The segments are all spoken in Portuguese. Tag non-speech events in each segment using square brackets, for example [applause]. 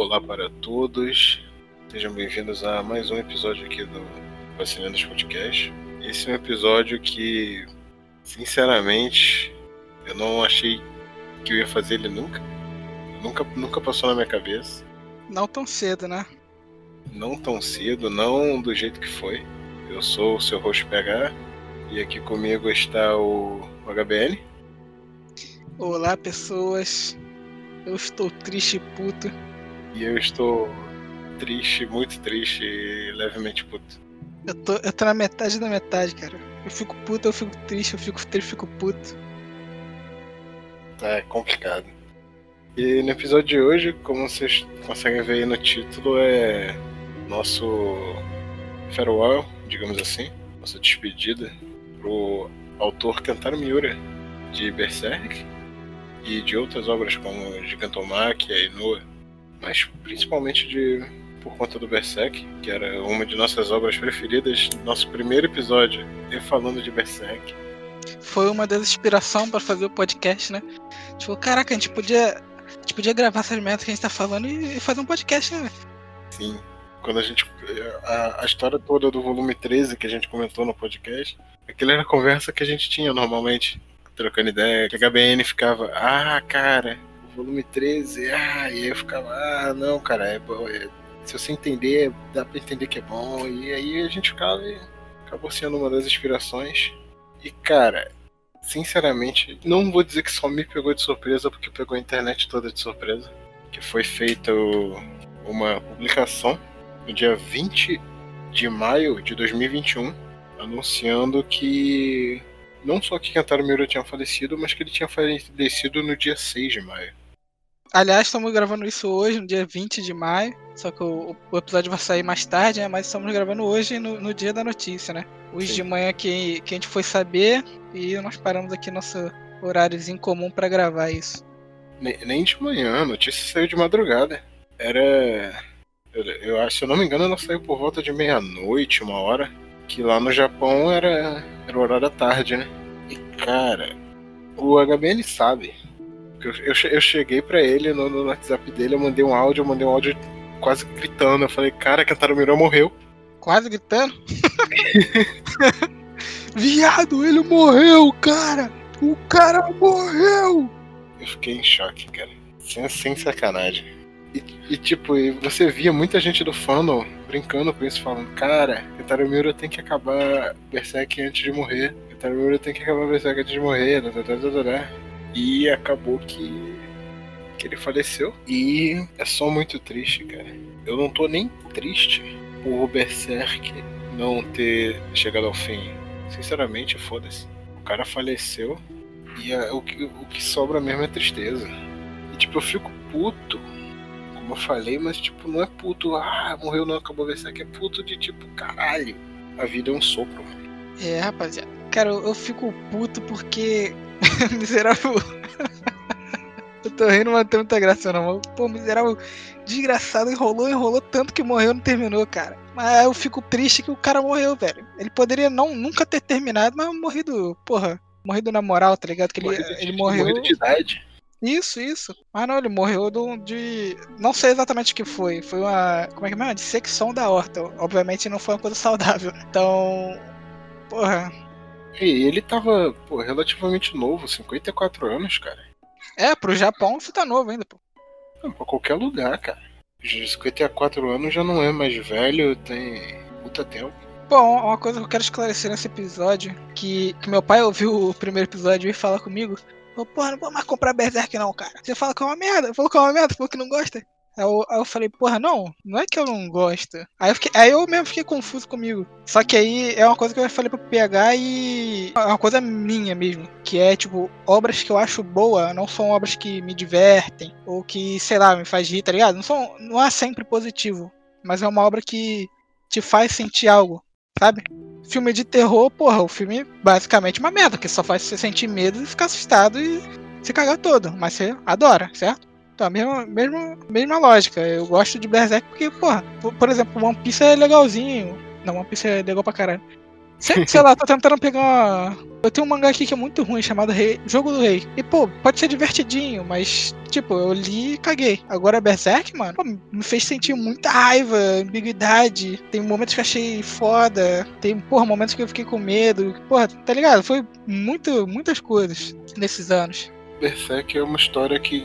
Olá para todos, sejam bem-vindos a mais um episódio aqui do Vacilandos Podcast. Esse é um episódio que, sinceramente, eu não achei que eu ia fazer ele nunca. Nunca, nunca passou na minha cabeça. Não tão cedo, né? Não tão cedo, não do jeito que foi. Eu sou o seu host PH e aqui comigo está o HBN. Olá, pessoas. Eu estou triste e puto. E eu estou triste, muito triste e levemente puto. Eu tô, eu tô na metade da metade, cara. Eu fico puto, eu fico triste, eu fico triste, eu fico puto. É complicado. E no episódio de hoje, como vocês conseguem ver aí no título, é nosso farewell, digamos assim, nossa despedida pro autor Kentaro Miura de Berserk e de outras obras como Gigantomachia e Noah, mas principalmente de por conta do Berserk, que era uma de nossas obras preferidas, nosso primeiro episódio, eu falando de Berserk. Foi uma das inspirações para fazer o podcast, né? Tipo, caraca, a gente podia, a gente podia gravar essas metas que a gente tá falando e fazer um podcast, né? Sim. Quando a gente. A, a história toda do volume 13 que a gente comentou no podcast, aquilo era a conversa que a gente tinha normalmente, trocando ideia, que a HBN ficava, ah, cara, volume 13, ah, e aí eu ficava, ah, não, cara, é bom, é, se você entender, dá pra entender que é bom, e aí a gente ficava e acabou sendo uma das inspirações. E cara, sinceramente, não vou dizer que só me pegou de surpresa, porque pegou a internet toda de surpresa. Que foi feita uma publicação no dia 20 de maio de 2021, anunciando que não só que Kentaro Miura tinha falecido, mas que ele tinha falecido no dia 6 de maio. Aliás, estamos gravando isso hoje, no dia 20 de maio. Só que o, o episódio vai sair mais tarde, né? Mas estamos gravando hoje no, no dia da notícia, né? Hoje Sim. de manhã que, que a gente foi saber e nós paramos aqui nosso horáriozinho comum para gravar isso. Nem, nem, de manhã, a notícia saiu de madrugada. Era. Eu, eu acho, se eu não me engano, ela saiu por volta de meia-noite, uma hora. Que lá no Japão era, era o horário da tarde, né? E cara, o HBN sabe eu, eu, cheguei para ele no, no, WhatsApp dele, eu mandei um áudio, eu mandei um áudio quase gritando. Eu falei, cara, Kentaro Miura morreu. Quase gritando? [laughs] Viado, ele morreu, cara! O cara morreu! Eu fiquei em choque, cara. Sem, sem sacanagem. E, e, tipo, você via muita gente do fandom brincando com isso, falando, cara, Kentaro Miura tem que acabar Berserk antes de morrer. Kentaro Miura tem que acabar Berserk antes de morrer. Da. E acabou que, que ele faleceu. E é só muito triste, cara. Eu não tô nem triste por Berserk não ter chegado ao fim. Sinceramente, foda-se. O cara faleceu e a, o, que, o que sobra mesmo é tristeza. E tipo, eu fico puto, como eu falei, mas tipo, não é puto, ah, morreu não, acabou Berserk, é puto de tipo, caralho, a vida é um sopro. É, rapaziada. Cara, eu, eu fico puto porque [laughs] miserável. [laughs] eu tô rindo, mas tem muita graça não. Pô, miserável desgraçado enrolou, enrolou tanto que morreu não terminou, cara. Mas eu fico triste que o cara morreu, velho. Ele poderia não, nunca ter terminado, mas morrido, porra, morrido na moral, tá ligado? Que ele, morrido ele morreu. Morrido de idade. Isso, isso. Mas não, ele morreu de. Não sei exatamente o que foi. Foi uma. Como é que é? Uma dissecção da horta. Obviamente não foi uma coisa saudável. Então. Porra. E ele tava, pô, relativamente novo, 54 anos, cara. É, pro Japão você tá novo ainda, pô. Não, pra qualquer lugar, cara. 54 anos já não é mais velho, tem puta tempo. Bom, uma coisa que eu quero esclarecer nesse episódio, que, que meu pai ouviu o primeiro episódio e fala comigo, falou, porra, não vou mais comprar Berserk não, cara. Você fala que é uma merda, falou que é uma merda, falou que não gosta. Aí eu, aí eu, falei, porra, não, não é que eu não gosto. Aí eu, fiquei, aí eu mesmo fiquei confuso comigo. Só que aí é uma coisa que eu falei pro PH e é uma coisa minha mesmo. Que é, tipo, obras que eu acho boa não são obras que me divertem. Ou que, sei lá, me faz rir, tá ligado? Não, são, não é sempre positivo. Mas é uma obra que te faz sentir algo, sabe? Filme de terror, porra, o filme é basicamente uma merda, que só faz você sentir medo e ficar assustado e se cagar todo. Mas você adora, certo? Então, a mesma, mesma, mesma lógica. Eu gosto de Berserk porque, porra, por, por exemplo, One Piece é legalzinho. Não, One Piece é legal pra caralho. Sei, [laughs] sei lá, tô tentando pegar uma. Eu tenho um mangá aqui que é muito ruim, chamado Rei... Jogo do Rei. E, pô, pode ser divertidinho, mas, tipo, eu li e caguei. Agora Berserk, mano, pô, me fez sentir muita raiva, ambiguidade. Tem momentos que eu achei foda. Tem, porra, momentos que eu fiquei com medo. Porra, tá ligado? Foi muito, muitas coisas nesses anos. Berserk é uma história que,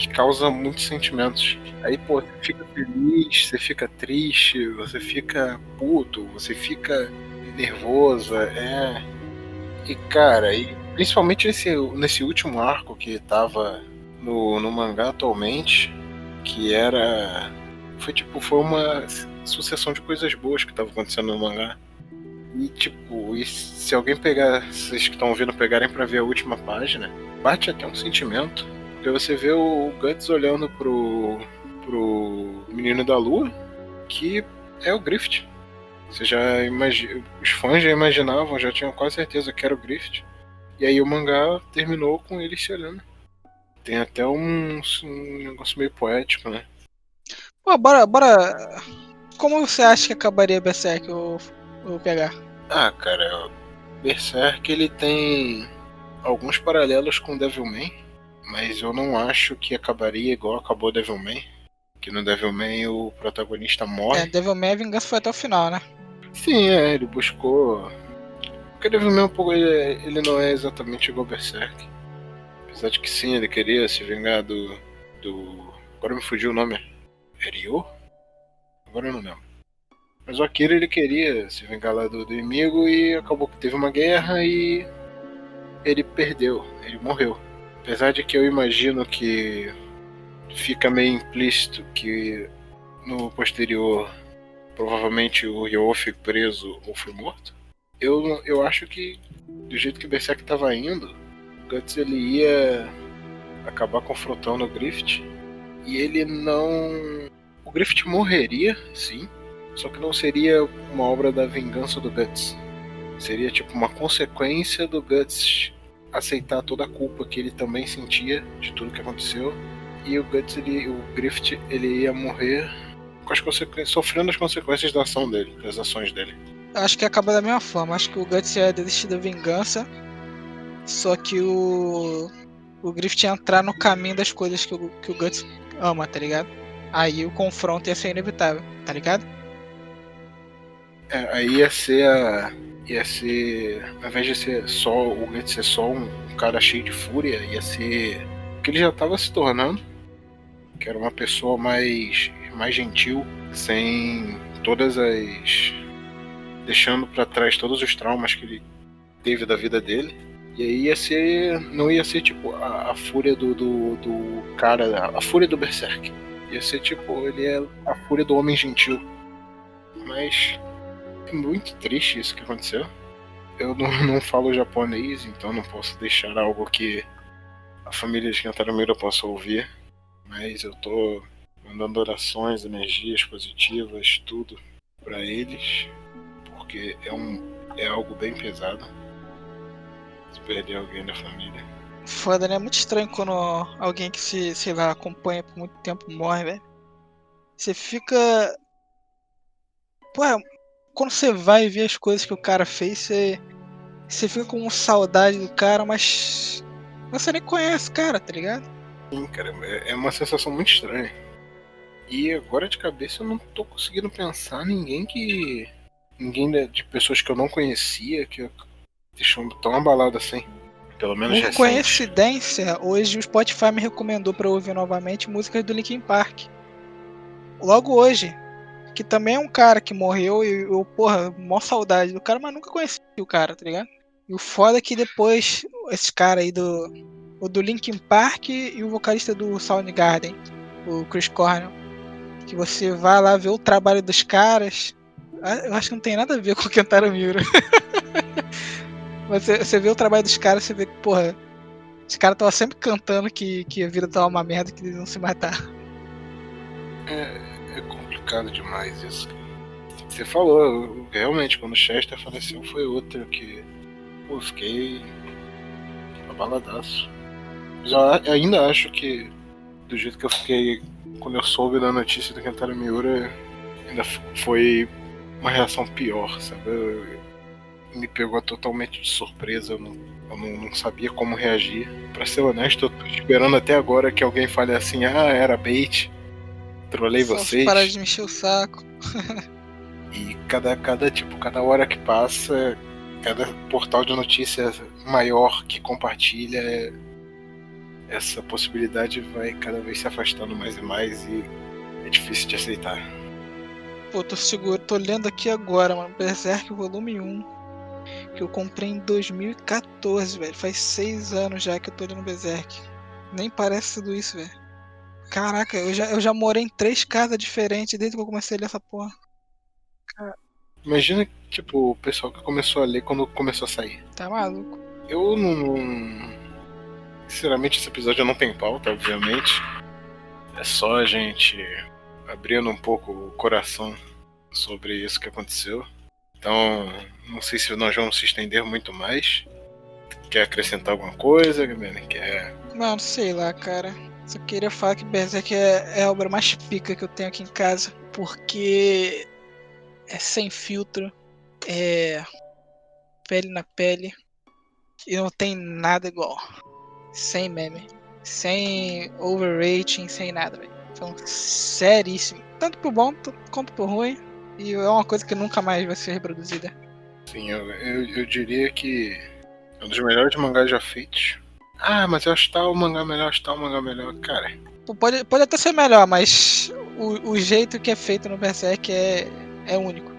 que causa muitos sentimentos. Aí, pô, você fica feliz, você fica triste, você fica puto, você fica nervoso, é. E cara, e principalmente nesse, nesse último arco que tava no, no mangá atualmente, que era. Foi tipo, foi uma sucessão de coisas boas que tava acontecendo no mangá. E tipo, e se alguém pegar, vocês que estão ouvindo pegarem para ver a última página, bate até um sentimento. Porque você vê o Guts olhando pro, pro menino da lua, que é o Griffith. Você já imagina, os fãs já imaginavam, já tinham quase certeza que era o Griffith. E aí o mangá terminou com ele se olhando. Tem até um, um negócio meio poético, né? Pô, bora, bora. Como você acha que acabaria Berserk, o, o PH? Ah, cara, Berserk ele tem alguns paralelos com Devilman, mas eu não acho que acabaria igual acabou Devilman. Que no Devilman o protagonista morre. É, Devilman a vingança foi até o final, né? Sim, é, ele buscou. Porque Devilman um pouco ele, ele não é exatamente igual Berserk. Apesar de que sim, ele queria se vingar do. do. Agora me fugiu o nome. Ryo? Agora eu não lembro. Mas o Akira ele queria se vingar lá do, do inimigo e acabou que teve uma guerra e ele perdeu, ele morreu. Apesar de que eu imagino que fica meio implícito que no posterior provavelmente o Ryo foi preso ou foi morto. Eu, eu acho que do jeito que o Berserk estava indo, Guts ele ia acabar confrontando o Griffith e ele não. O Griffith morreria, sim, só que não seria uma obra da vingança do Guts. Seria tipo uma consequência do Guts aceitar toda a culpa que ele também sentia de tudo que aconteceu. E o Guts, ele, o Griffith, ele ia morrer com as consequências, sofrendo as consequências da ação dele, das ações dele. Acho que acaba da mesma forma. Acho que o Guts ia desistir da vingança. Só que o. O Griffith ia entrar no caminho das coisas que o, que o Guts ama, tá ligado? Aí o confronto ia ser inevitável, tá ligado? É, aí ia ser a. Ia ser. Ao invés de ser só o Guts ser só um, cara cheio de fúria, ia ser. O que ele já estava se tornando. Que era uma pessoa mais. mais gentil, sem todas as. deixando para trás todos os traumas que ele teve da vida dele. E aí ia ser. Não ia ser tipo a, a fúria do, do, do cara. A fúria do Berserk. Ia ser tipo, ele é a fúria do homem gentil. Mas muito triste isso que aconteceu. Eu não, [laughs] não falo japonês, então não posso deixar algo que a família de Cantaramira possa ouvir. Mas eu tô mandando orações, energias positivas, tudo para eles, porque é um é algo bem pesado. Se perder alguém da família. Foda, né? É muito estranho quando alguém que se, sei lá, acompanha por muito tempo morre, velho. Você fica. Pô, é quando você vai ver as coisas que o cara fez, você, você fica com saudade do cara, mas você nem conhece o cara, tá ligado? Sim, cara, é, é uma sensação muito estranha. E agora de cabeça eu não tô conseguindo pensar ninguém que. Ninguém de pessoas que eu não conhecia que deixou tão abalado assim. Pelo menos Por recente. coincidência, hoje o Spotify me recomendou para ouvir novamente músicas do Linkin Park. Logo hoje, que também é um cara que morreu e eu, porra, mó saudade do cara, mas nunca conheci o cara, tá ligado? E o foda é que depois, esse cara aí do. O do Linkin Park e o vocalista do Soundgarden, o Chris Cornell. Que você vai lá ver o trabalho dos caras. Ah, eu acho que não tem nada a ver [laughs] com o Kentaro Miura. [laughs] você, você vê o trabalho dos caras, você vê que, porra, os caras estavam sempre cantando que, que a vida tava uma merda, que eles iam se matar. É, complicado demais isso. Você falou, realmente, quando o Chester faleceu foi outro que. Pô, fiquei. abaladaço. Mas eu ainda acho que, do jeito que eu fiquei quando eu soube da notícia do Kentaro Miura, ainda foi uma reação pior, sabe? Eu, me pegou totalmente de surpresa. Eu não, eu não, não sabia como reagir. Pra ser honesto, eu tô esperando até agora que alguém fale assim: ah, era bait. Trolei Só vocês. Parar de mexer o saco. [laughs] E cada, cada, tipo, cada hora que passa, cada portal de notícias maior que compartilha, essa possibilidade vai cada vez se afastando mais e mais e é difícil de aceitar. Pô, tô seguro, tô lendo aqui agora, mano. Berserk volume 1. Que eu comprei em 2014, velho. Faz seis anos já que eu tô lendo Berserk. Nem parece tudo isso, velho. Caraca, eu já, eu já morei em três casas diferentes desde que eu comecei a ler essa porra. Imagina, tipo, o pessoal que começou a ler quando começou a sair. Tá maluco? Eu não. não- Sinceramente, esse episódio não tem pauta, obviamente. É só a gente abrindo um pouco o coração sobre isso que aconteceu. Então, não sei se nós vamos se estender muito mais. Quer acrescentar alguma coisa, Gabriel? Quer. Mano, sei lá, cara. Só queria falar que Berserk é, é a obra mais pica que eu tenho aqui em casa. Porque é sem filtro, é pele na pele. E não tem nada igual. Sem meme. Sem overrating, sem nada, velho. Então, seríssimo. Tanto pro bom quanto pro ruim. E é uma coisa que nunca mais vai ser reproduzida. Sim, eu, eu, eu diria que é um dos melhores mangás já feitos. Ah, mas eu acho tal mangá melhor, acho tal mangá melhor. Cara, Pode, pode até ser melhor, mas o, o jeito que é feito no Berserk é, é único.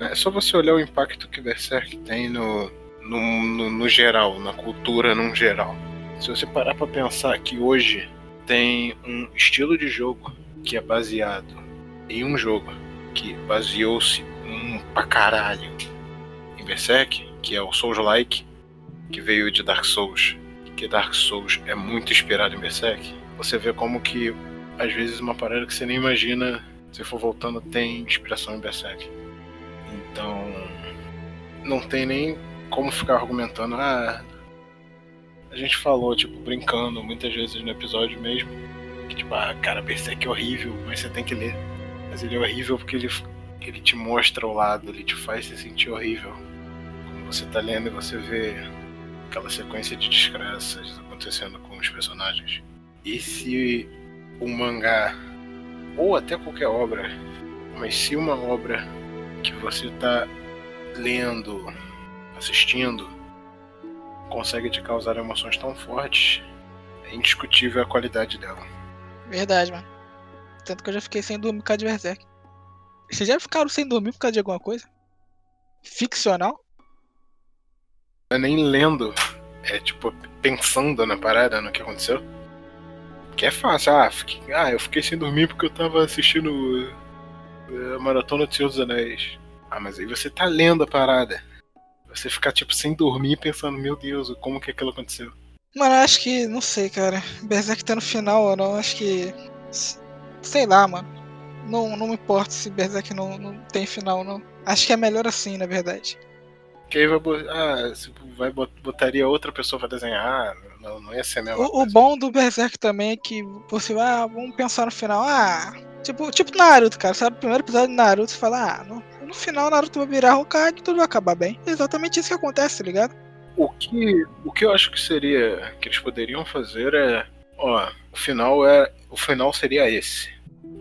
É só você olhar o impacto que Berserk tem no, no, no, no geral, na cultura num geral. Se você parar pra pensar que hoje tem um estilo de jogo que é baseado em um jogo que baseou-se um pra caralho em Berserk, que é o Souls-like, que veio de Dark Souls, que Dark Souls é muito inspirado em Berserk, você vê como que às vezes uma parada que você nem imagina, se for voltando, tem inspiração em Berserk. Então, não tem nem como ficar argumentando. Ah, a gente falou, tipo, brincando muitas vezes no episódio mesmo. Que, tipo, ah, cara, Berserk é horrível, mas você tem que ler. Mas ele é horrível porque ele, ele te mostra o lado, ele te faz se sentir horrível. Quando você tá lendo e você vê aquela sequência de desgraças acontecendo com os personagens. E se um mangá, ou até qualquer obra, mas se uma obra que você tá lendo, assistindo, consegue te causar emoções tão fortes, é indiscutível a qualidade dela. Verdade, mano. Tanto que eu já fiquei sem dormir por causa de Berserk. Vocês já ficaram sem dormir por causa de alguma coisa? Ficcional? É nem lendo, é tipo pensando na parada, no que aconteceu. Que é fácil, ah, fiquei- ah, eu fiquei sem dormir porque eu tava assistindo eh, a Maratona do Senhor dos Anéis. Ah, mas aí você tá lendo a parada. Você ficar tipo sem dormir pensando, meu Deus, como que aquilo aconteceu? Mano, acho que. Não sei, cara. Berserk tá no final ou não. Acho que. Sei lá, mano. Não, não me importa se Berserk não, não tem final, não. Acho que é melhor assim, na verdade. Que aí vai, ah, vai bot- botaria outra pessoa pra desenhar, não, não ia ser a mesma O, o bom do Berserk também é que você vai, ah, vamos pensar no final. Ah, tipo, tipo Naruto, cara. Sabe, o primeiro episódio de Naruto, você fala, ah, no, no final Naruto vai virar Hokage e tudo vai acabar bem. É exatamente isso que acontece, tá ligado? O que, o que eu acho que seria que eles poderiam fazer é, ó, o final é, o final seria esse.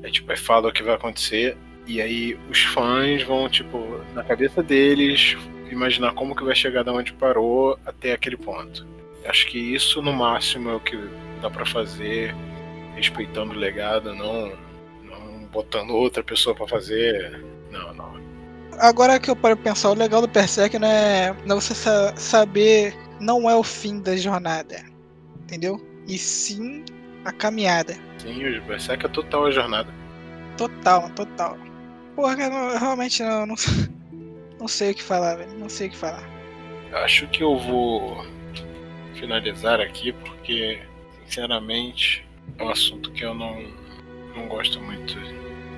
É tipo, é fala o que vai acontecer e aí os fãs vão tipo na cabeça deles imaginar como que vai chegar da onde parou até aquele ponto. Acho que isso no máximo é o que dá pra fazer, respeitando o legado, não, não botando outra pessoa pra fazer. Não, não. Agora que eu paro pra pensar, o legal do Berserk não é, não é você sa- saber, não é o fim da jornada, entendeu? E sim a caminhada. Sim, o Berserk é total a jornada. Total, total. Porra, cara, eu realmente não, não, [laughs] não sei o que falar, velho. Não sei o que falar. Acho que eu vou finalizar aqui porque, sinceramente, é um assunto que eu não, não gosto muito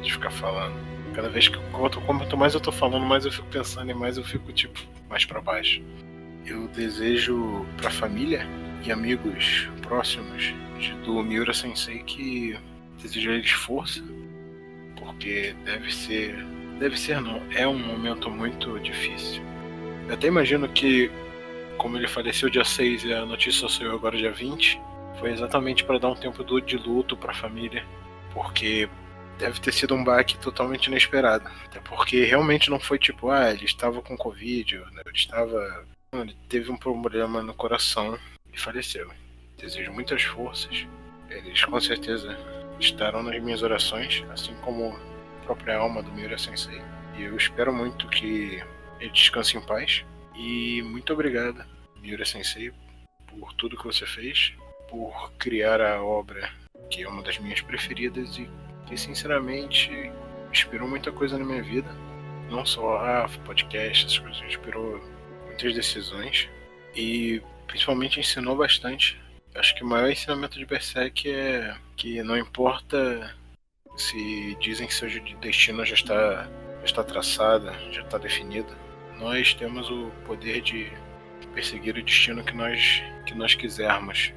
de ficar falando. Cada vez que eu quanto, quanto mais eu tô falando, mais eu fico pensando e mais eu fico, tipo, mais pra baixo. Eu desejo pra família e amigos próximos de- do Miura Sensei que desejo eles força, porque deve ser. Deve ser não, é um momento muito difícil. Eu até imagino que, como ele faleceu dia 6 e a notícia saiu agora dia 20, foi exatamente para dar um tempo de luto para a família, porque deve ter sido um baque totalmente inesperado. Até porque realmente não foi tipo, ah, ele estava com Covid, né? ele estava. Ele teve um problema no coração e faleceu. Desejo muitas forças. Eles com certeza estarão nas minhas orações, assim como própria alma do Miura Sensei. E eu espero muito que ele descanse em paz. E muito obrigado, Miura Sensei, por tudo que você fez, por criar a obra que é uma das minhas preferidas e que sinceramente inspirou muita coisa na minha vida. Não só a podcast, essas coisas, inspirou muitas decisões e principalmente ensinou bastante. Acho que o maior ensinamento de Berserk é que não importa se dizem que seu destino já está, já está traçado, já está definido, nós temos o poder de perseguir o destino que nós, que nós quisermos.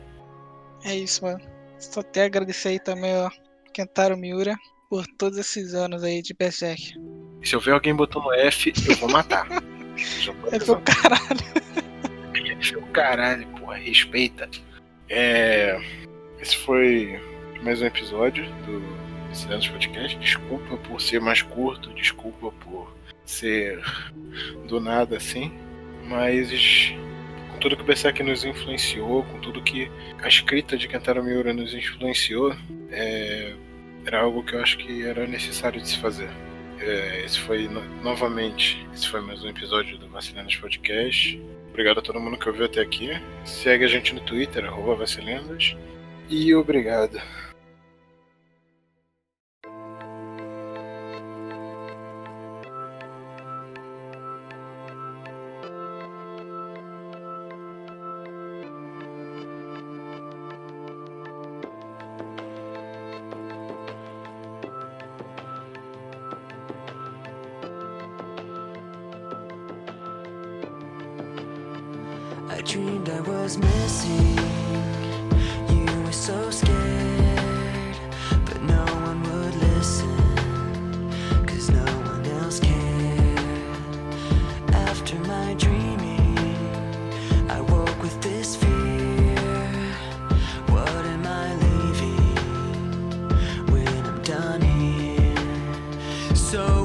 É isso, mano. Só até agradecer aí também, ó, Kentaro Miura por todos esses anos aí de Berserk. Se eu ver alguém botando F, eu vou matar. [laughs] é pro caralho. É o caralho, porra, respeita. É... Esse foi mais um episódio do Cidades Podcast. Desculpa por ser mais curto, desculpa por ser do nada assim, mas com tudo que o Berserk nos influenciou, com tudo que a escrita de Kentaro Miura nos influenciou, é, era algo que eu acho que era necessário de se fazer. É, esse foi, no, novamente, esse foi mais um episódio do Vacilendas Podcast. Obrigado a todo mundo que ouviu até aqui. Segue a gente no Twitter, arroba Vacilendas. E obrigado. Dreamed I was missing. You were so scared, but no one would listen. Cause no one else cared. After my dreaming, I woke with this fear. What am I leaving when I'm done here? So